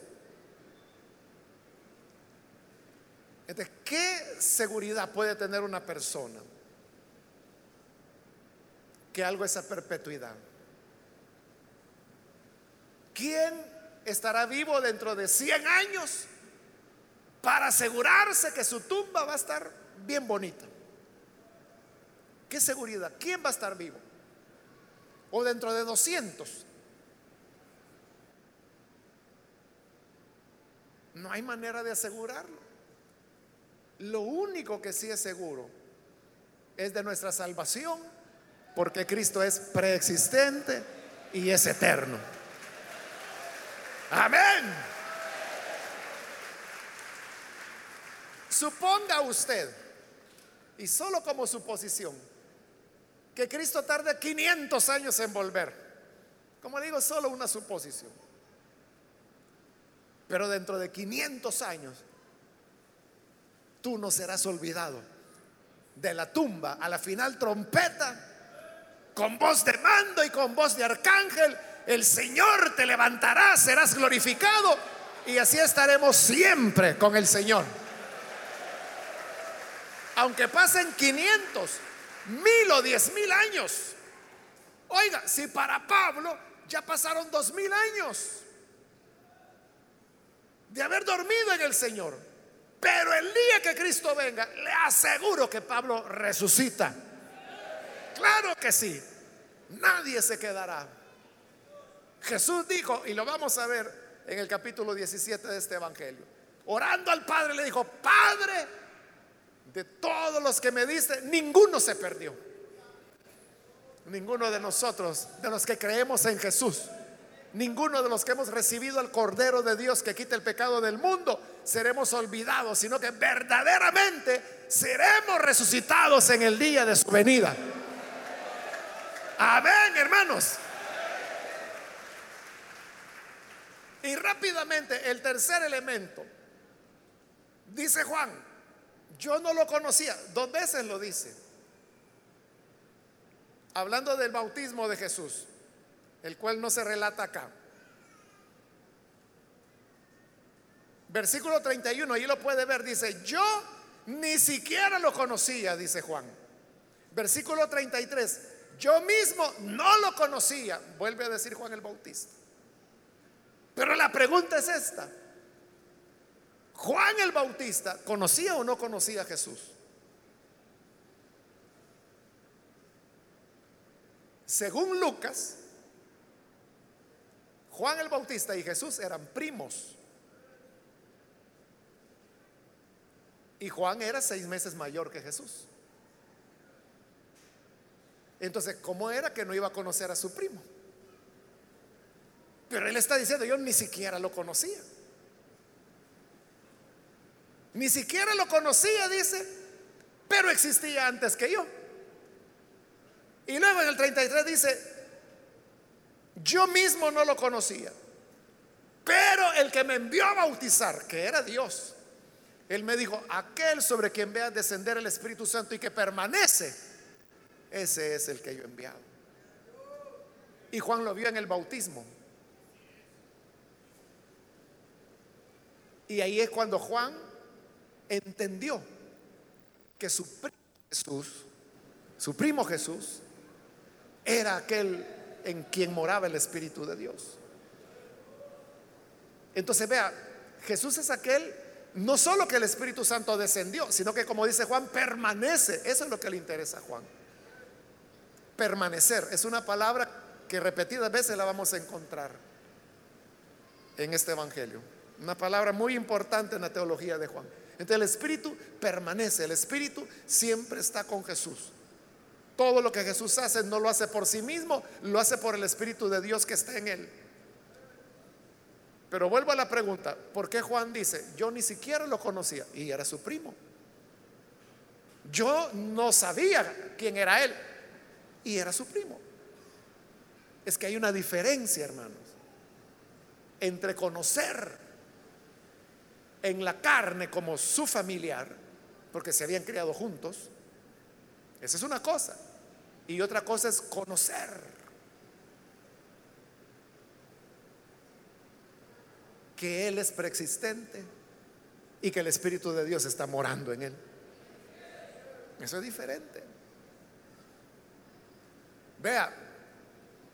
Entonces, ¿qué seguridad puede tener una persona que algo es a perpetuidad? ¿Quién estará vivo dentro de 100 años para asegurarse que su tumba va a estar bien bonita? ¿Qué seguridad? ¿Quién va a estar vivo? ¿O dentro de 200? No hay manera de asegurarlo. Lo único que sí es seguro es de nuestra salvación, porque Cristo es preexistente y es eterno. Amén. Suponga usted, y solo como suposición, que Cristo tarde 500 años en volver. Como digo, solo una suposición. Pero dentro de 500 años, tú no serás olvidado. De la tumba a la final trompeta, con voz de mando y con voz de arcángel, el Señor te levantará, serás glorificado y así estaremos siempre con el Señor. Aunque pasen 500, mil o diez mil años. Oiga, si para Pablo ya pasaron dos mil años de haber dormido en el Señor, pero el día que Cristo venga, le aseguro que Pablo resucita. Claro que sí, nadie se quedará. Jesús dijo, y lo vamos a ver en el capítulo 17 de este Evangelio, orando al Padre le dijo, Padre, de todos los que me diste, ninguno se perdió. Ninguno de nosotros, de los que creemos en Jesús, ninguno de los que hemos recibido al Cordero de Dios que quita el pecado del mundo, seremos olvidados, sino que verdaderamente seremos resucitados en el día de su venida. Amén, hermanos. Y rápidamente, el tercer elemento Dice Juan, yo no lo conocía, dos veces lo dice. Hablando del bautismo de Jesús, el cual no se relata acá. Versículo 31, ahí lo puede ver, dice, yo ni siquiera lo conocía, dice Juan. Versículo 33, yo mismo no lo conocía, vuelve a decir Juan el Bautista. Pero la pregunta es esta. Juan el Bautista, ¿conocía o no conocía a Jesús? Según Lucas, Juan el Bautista y Jesús eran primos. Y Juan era seis meses mayor que Jesús. Entonces, ¿cómo era que no iba a conocer a su primo? Pero él está diciendo, yo ni siquiera lo conocía. Ni siquiera lo conocía, dice, pero existía antes que yo. Y luego en el 33 dice, yo mismo no lo conocía, pero el que me envió a bautizar, que era Dios, él me dijo, aquel sobre quien vea descender el Espíritu Santo y que permanece, ese es el que yo he enviado. Y Juan lo vio en el bautismo. Y ahí es cuando Juan entendió que su primo Jesús, su primo Jesús, era aquel en quien moraba el Espíritu de Dios. Entonces vea, Jesús es aquel, no solo que el Espíritu Santo descendió, sino que como dice Juan, permanece. Eso es lo que le interesa a Juan. Permanecer es una palabra que repetidas veces la vamos a encontrar en este Evangelio. Una palabra muy importante en la teología de Juan. Entonces el Espíritu permanece, el Espíritu siempre está con Jesús. Todo lo que Jesús hace no lo hace por sí mismo, lo hace por el Espíritu de Dios que está en él. Pero vuelvo a la pregunta, ¿por qué Juan dice, yo ni siquiera lo conocía y era su primo? Yo no sabía quién era él y era su primo. Es que hay una diferencia, hermanos, entre conocer en la carne como su familiar, porque se habían criado juntos. Esa es una cosa. Y otra cosa es conocer. Que Él es preexistente y que el Espíritu de Dios está morando en Él. Eso es diferente. Vea,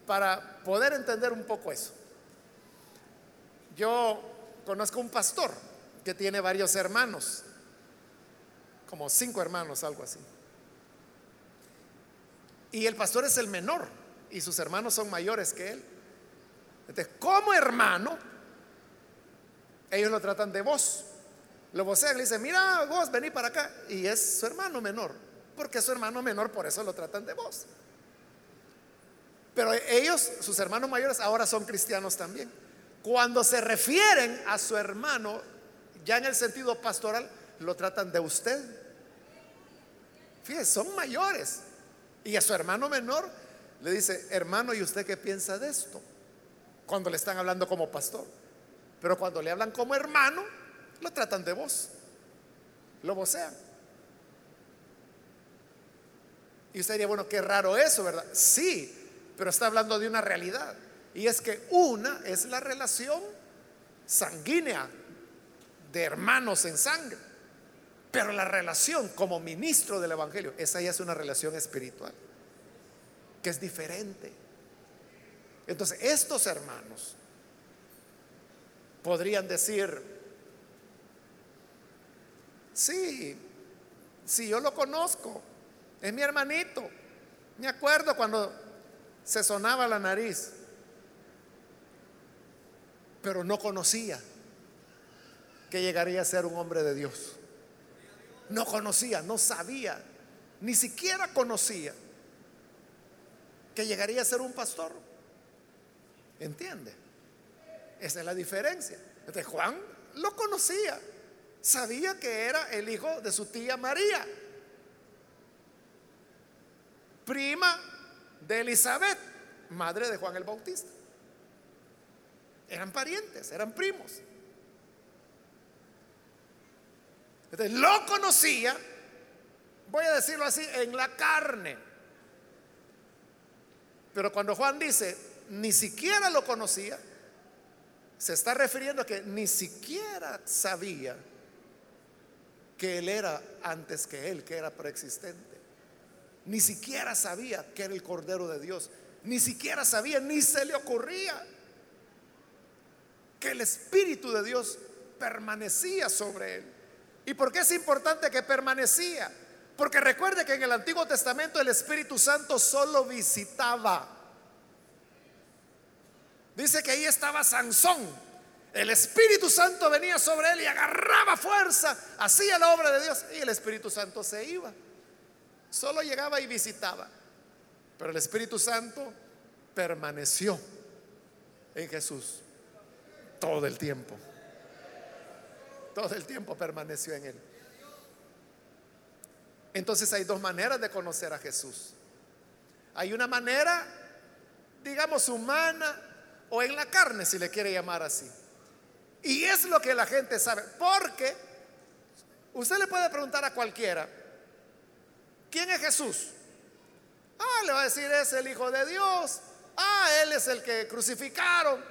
para poder entender un poco eso, yo conozco un pastor que tiene varios hermanos, como cinco hermanos, algo así. Y el pastor es el menor y sus hermanos son mayores que él. Entonces, como hermano, ellos lo tratan de vos. Lo vocean, le dicen, mira vos, vení para acá. Y es su hermano menor, porque es su hermano menor, por eso lo tratan de vos. Pero ellos, sus hermanos mayores, ahora son cristianos también. Cuando se refieren a su hermano, ya en el sentido pastoral lo tratan de usted. Fíjese, son mayores. Y a su hermano menor le dice, hermano, ¿y usted qué piensa de esto? Cuando le están hablando como pastor. Pero cuando le hablan como hermano, lo tratan de voz. Lo vocean. Y usted diría, bueno, qué raro eso, ¿verdad? Sí, pero está hablando de una realidad. Y es que una es la relación sanguínea de hermanos en sangre. Pero la relación como ministro del Evangelio, esa ya es una relación espiritual, que es diferente. Entonces, estos hermanos podrían decir, sí, sí, yo lo conozco, es mi hermanito. Me acuerdo cuando se sonaba la nariz, pero no conocía que llegaría a ser un hombre de Dios. No conocía, no sabía, ni siquiera conocía que llegaría a ser un pastor. ¿Entiende? Esa es la diferencia. Entonces Juan lo conocía, sabía que era el hijo de su tía María, prima de Elizabeth, madre de Juan el Bautista. Eran parientes, eran primos. Lo conocía, voy a decirlo así, en la carne. Pero cuando Juan dice, ni siquiera lo conocía, se está refiriendo a que ni siquiera sabía que Él era antes que Él, que era preexistente. Ni siquiera sabía que era el Cordero de Dios. Ni siquiera sabía, ni se le ocurría que el Espíritu de Dios permanecía sobre Él. ¿Y por qué es importante que permanecía? Porque recuerde que en el Antiguo Testamento el Espíritu Santo solo visitaba. Dice que ahí estaba Sansón el Espíritu Santo venía sobre él y agarraba fuerza, hacía la obra de Dios y el Espíritu Santo se iba. Solo llegaba y visitaba. Pero el Espíritu Santo permaneció en Jesús todo el tiempo. Todo el tiempo permaneció en él. Entonces hay dos maneras de conocer a Jesús. Hay una manera, digamos, humana o en la carne, si le quiere llamar así. Y es lo que la gente sabe. Porque usted le puede preguntar a cualquiera, ¿quién es Jesús? Ah, le va a decir, es el Hijo de Dios. Ah, Él es el que crucificaron.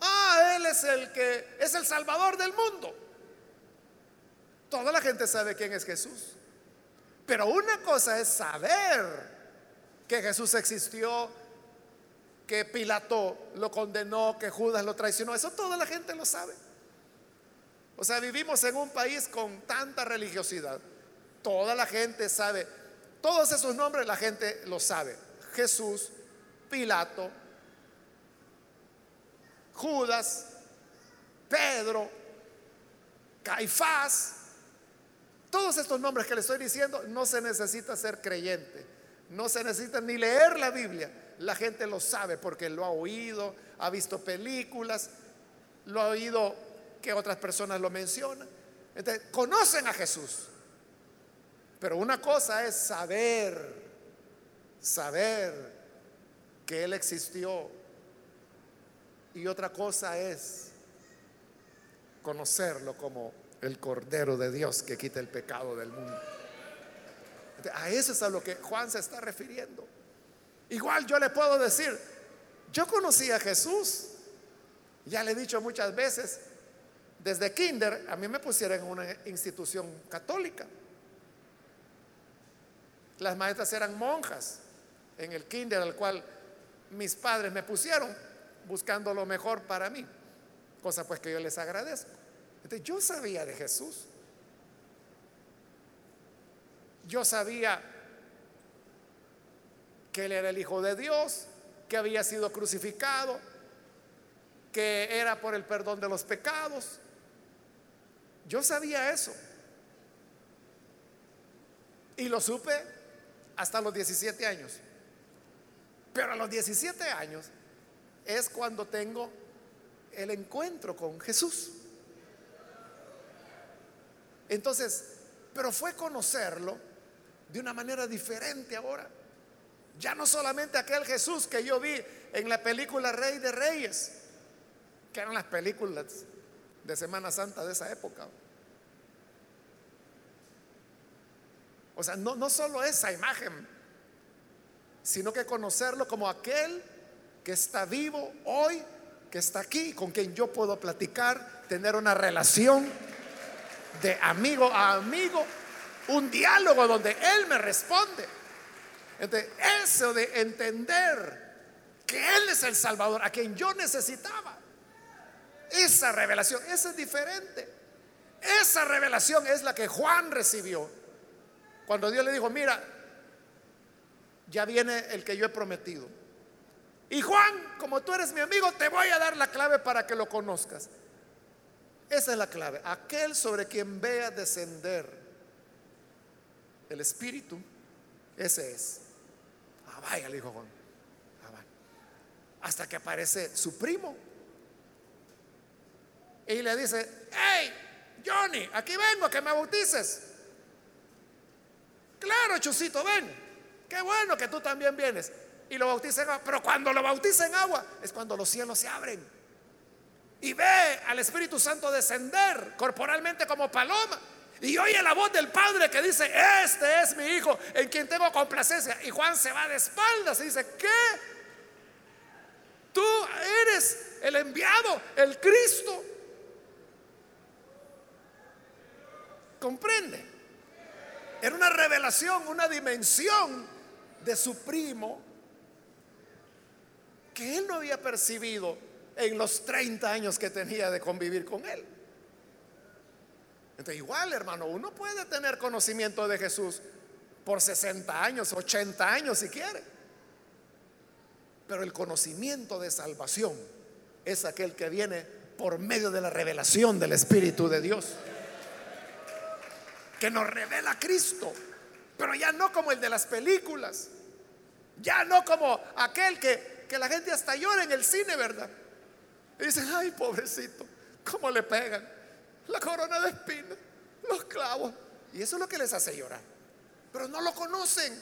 Ah, Él es el que es el Salvador del mundo. Toda la gente sabe quién es Jesús. Pero una cosa es saber que Jesús existió, que Pilato lo condenó, que Judas lo traicionó. Eso toda la gente lo sabe. O sea, vivimos en un país con tanta religiosidad. Toda la gente sabe. Todos esos nombres la gente lo sabe. Jesús, Pilato, Judas, Pedro, Caifás. Todos estos nombres que le estoy diciendo no se necesita ser creyente. No se necesita ni leer la Biblia la gente lo sabe porque lo ha oído, ha visto películas, lo ha oído que otras personas lo mencionan. Entonces, conocen a Jesús. Pero una cosa es saber, saber que Él existió. Y otra cosa es conocerlo como el Cordero de Dios que quita el pecado del mundo. a eso es a lo que Juan se está refiriendo. Igual yo le puedo decir, yo conocí a Jesús, ya le he dicho muchas veces, desde kinder a mí me pusieron en una institución católica. Las maestras eran monjas en el kinder al cual mis padres me pusieron buscando lo mejor para mí, cosa pues que yo les agradezco. Yo sabía de Jesús. Yo sabía que él era el Hijo de Dios, que había sido crucificado, que era por el perdón de los pecados. Yo sabía eso. Y lo supe hasta los 17 años. Pero a los 17 años es cuando tengo el encuentro con Jesús. Entonces, pero fue conocerlo de una manera diferente ahora. Ya no solamente aquel Jesús que yo vi en la película Rey de Reyes, que eran las películas de Semana Santa de esa época. O sea, no, no solo esa imagen, sino que conocerlo como aquel que está vivo hoy, que está aquí, con quien yo puedo platicar, tener una relación de amigo a amigo, un diálogo donde Él me responde. Entonces, eso de entender que Él es el Salvador, a quien yo necesitaba, esa revelación, esa es diferente. Esa revelación es la que Juan recibió cuando Dios le dijo, mira, ya viene el que yo he prometido. Y Juan, como tú eres mi amigo, te voy a dar la clave para que lo conozcas. Esa es la clave. Aquel sobre quien vea descender el Espíritu, ese es vaya, le dijo Juan. Hasta que aparece su primo. Y le dice, hey, Johnny, aquí vengo, que me bautices. Claro, Chusito, ven. Qué bueno que tú también vienes. Y lo bautiza en agua. Pero cuando lo bautiza en agua es cuando los cielos se abren. Y ve al Espíritu Santo descender corporalmente como paloma. Y oye la voz del padre que dice, este es mi hijo en quien tengo complacencia. Y Juan se va de espaldas y dice, ¿qué? Tú eres el enviado, el Cristo. ¿Comprende? Era una revelación, una dimensión de su primo que él no había percibido en los 30 años que tenía de convivir con él. Entonces igual, hermano, uno puede tener conocimiento de Jesús por 60 años, 80 años si quiere. Pero el conocimiento de salvación es aquel que viene por medio de la revelación del Espíritu de Dios. Que nos revela a Cristo. Pero ya no como el de las películas. Ya no como aquel que, que la gente hasta llora en el cine, ¿verdad? Y dicen, ay, pobrecito, ¿cómo le pegan? La corona de espinas, los clavos. Y eso es lo que les hace llorar. Pero no lo conocen.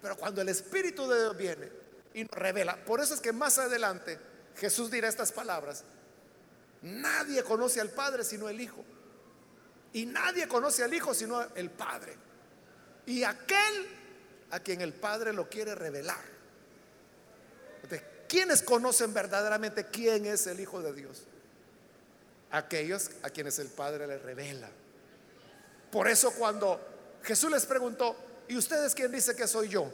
Pero cuando el Espíritu de Dios viene y nos revela, por eso es que más adelante Jesús dirá estas palabras. Nadie conoce al Padre sino el Hijo. Y nadie conoce al Hijo sino el Padre. Y aquel a quien el Padre lo quiere revelar. ¿Quiénes conocen verdaderamente quién es el Hijo de Dios? Aquellos a quienes el Padre les revela. Por eso cuando Jesús les preguntó, ¿y ustedes quién dice que soy yo?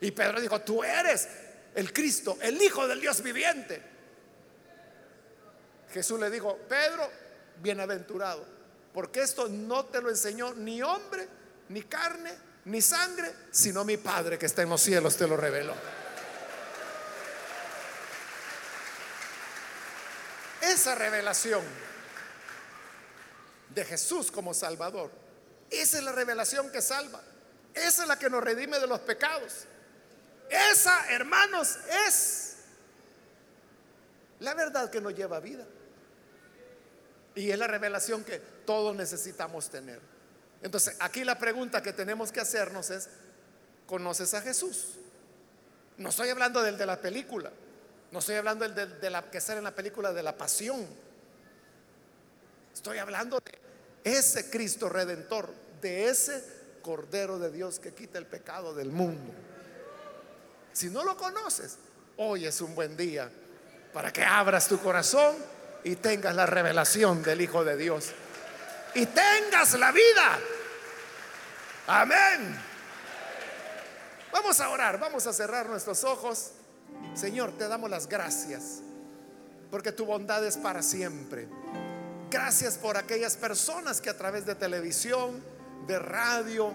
Y Pedro dijo, tú eres el Cristo, el Hijo del Dios viviente. Jesús le dijo, Pedro, bienaventurado, porque esto no te lo enseñó ni hombre, ni carne, ni sangre, sino mi Padre que está en los cielos te lo reveló. Esa revelación de Jesús como Salvador, esa es la revelación que salva. Esa es la que nos redime de los pecados. Esa, hermanos, es la verdad que nos lleva a vida. Y es la revelación que todos necesitamos tener. Entonces, aquí la pregunta que tenemos que hacernos es, ¿conoces a Jesús? No estoy hablando del de la película. No estoy hablando de, la que sale en la película de la pasión. Estoy hablando de ese Cristo redentor, de ese Cordero de Dios que quita el pecado del mundo. Si no lo conoces, hoy es un buen día para que abras tu corazón y tengas la revelación del Hijo de Dios. Y tengas la vida. Amén. Vamos a orar, vamos a cerrar nuestros ojos. Señor, te damos las gracias porque tu bondad es para siempre. Gracias por aquellas personas que a través de televisión, de radio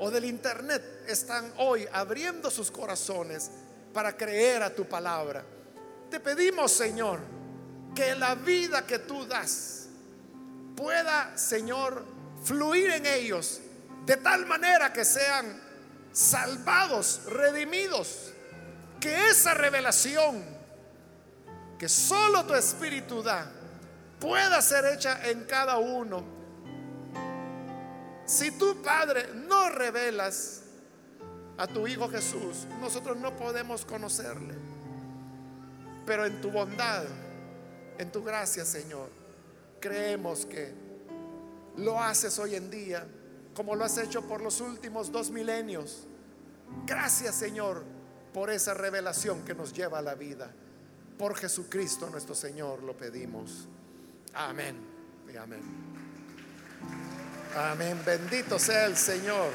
o del internet están hoy abriendo sus corazones para creer a tu palabra. Te pedimos, Señor, que la vida que tú das pueda, Señor, fluir en ellos de tal manera que sean salvados, redimidos que esa revelación que solo tu Espíritu da pueda ser hecha en cada uno. Si tu Padre no revelas a tu Hijo Jesús, nosotros no podemos conocerle. Pero en tu bondad, en tu gracia, Señor, creemos que lo haces hoy en día como lo has hecho por los últimos dos milenios. Gracias, Señor por esa revelación que nos lleva a la vida. Por Jesucristo nuestro Señor lo pedimos. Amén y amén. Amén. Bendito sea el Señor.